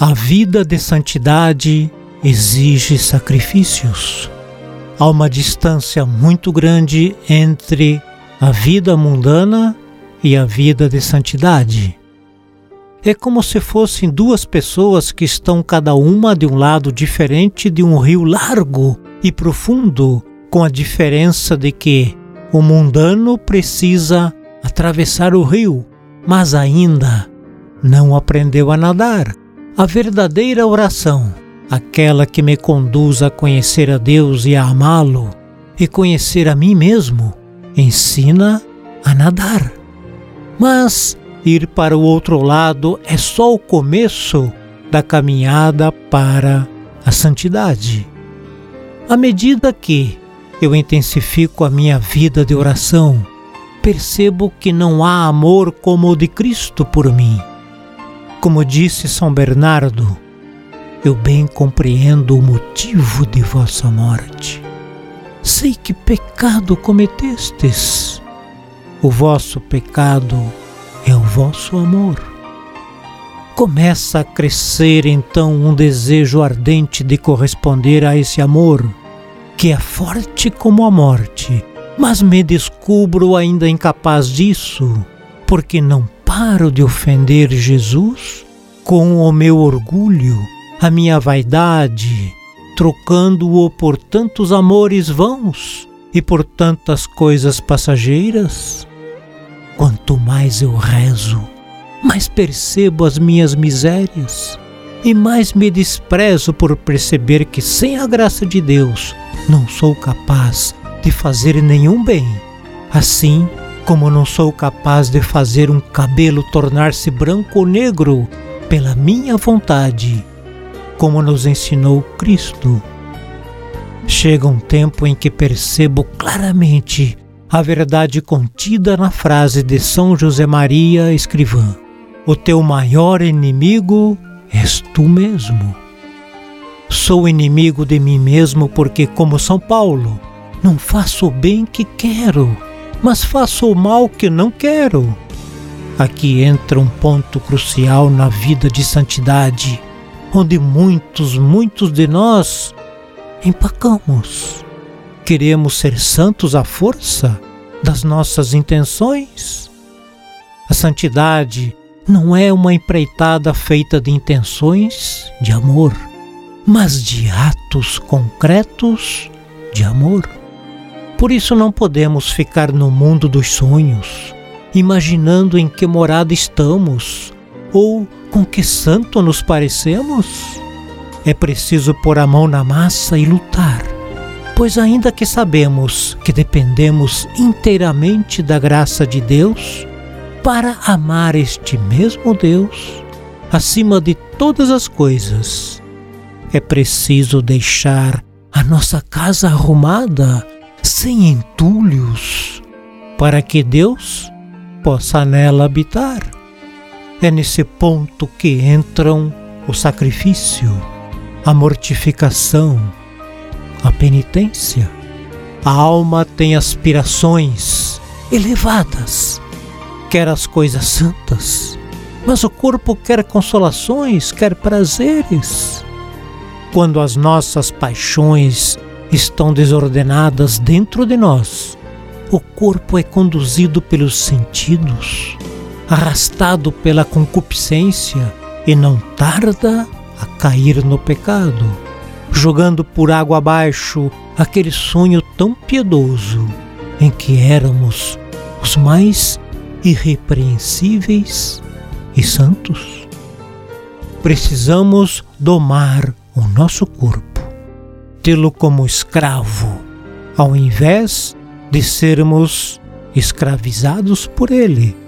A vida de santidade exige sacrifícios. Há uma distância muito grande entre a vida mundana e a vida de santidade. É como se fossem duas pessoas que estão cada uma de um lado diferente de um rio largo e profundo, com a diferença de que o mundano precisa atravessar o rio, mas ainda não aprendeu a nadar. A verdadeira oração, aquela que me conduz a conhecer a Deus e a amá-lo e conhecer a mim mesmo, ensina a nadar. Mas ir para o outro lado é só o começo da caminhada para a santidade. À medida que eu intensifico a minha vida de oração, percebo que não há amor como o de Cristo por mim. Como disse São Bernardo, eu bem compreendo o motivo de vossa morte. Sei que pecado cometestes. O vosso pecado é o vosso amor. Começa a crescer então um desejo ardente de corresponder a esse amor que é forte como a morte, mas me descubro ainda incapaz disso, porque não paro de ofender Jesus com o meu orgulho, a minha vaidade, trocando-o por tantos amores vãos e por tantas coisas passageiras? Quanto mais eu rezo, mais percebo as minhas misérias e mais me desprezo por perceber que sem a graça de Deus não sou capaz de fazer nenhum bem, assim como não sou capaz de fazer um cabelo tornar-se branco ou negro pela minha vontade, como nos ensinou Cristo. Chega um tempo em que percebo claramente a verdade contida na frase de São José Maria Escrivã: O teu maior inimigo és tu mesmo. Sou inimigo de mim mesmo porque, como São Paulo, não faço o bem que quero, mas faço o mal que não quero. Aqui entra um ponto crucial na vida de santidade, onde muitos, muitos de nós empacamos. Queremos ser santos à força das nossas intenções. A santidade não é uma empreitada feita de intenções de amor mas de atos concretos de amor. Por isso não podemos ficar no mundo dos sonhos, imaginando em que morada estamos ou com que santo nos parecemos. É preciso pôr a mão na massa e lutar, pois, ainda que sabemos que dependemos inteiramente da graça de Deus, para amar este mesmo Deus, acima de todas as coisas, é preciso deixar a nossa casa arrumada, sem entulhos, para que Deus possa nela habitar. É nesse ponto que entram o sacrifício, a mortificação, a penitência. A alma tem aspirações elevadas, quer as coisas santas, mas o corpo quer consolações, quer prazeres quando as nossas paixões estão desordenadas dentro de nós, o corpo é conduzido pelos sentidos, arrastado pela concupiscência e não tarda a cair no pecado, jogando por água abaixo aquele sonho tão piedoso em que éramos os mais irrepreensíveis e santos. Precisamos domar o nosso corpo, tê-lo como escravo, ao invés de sermos escravizados por ele.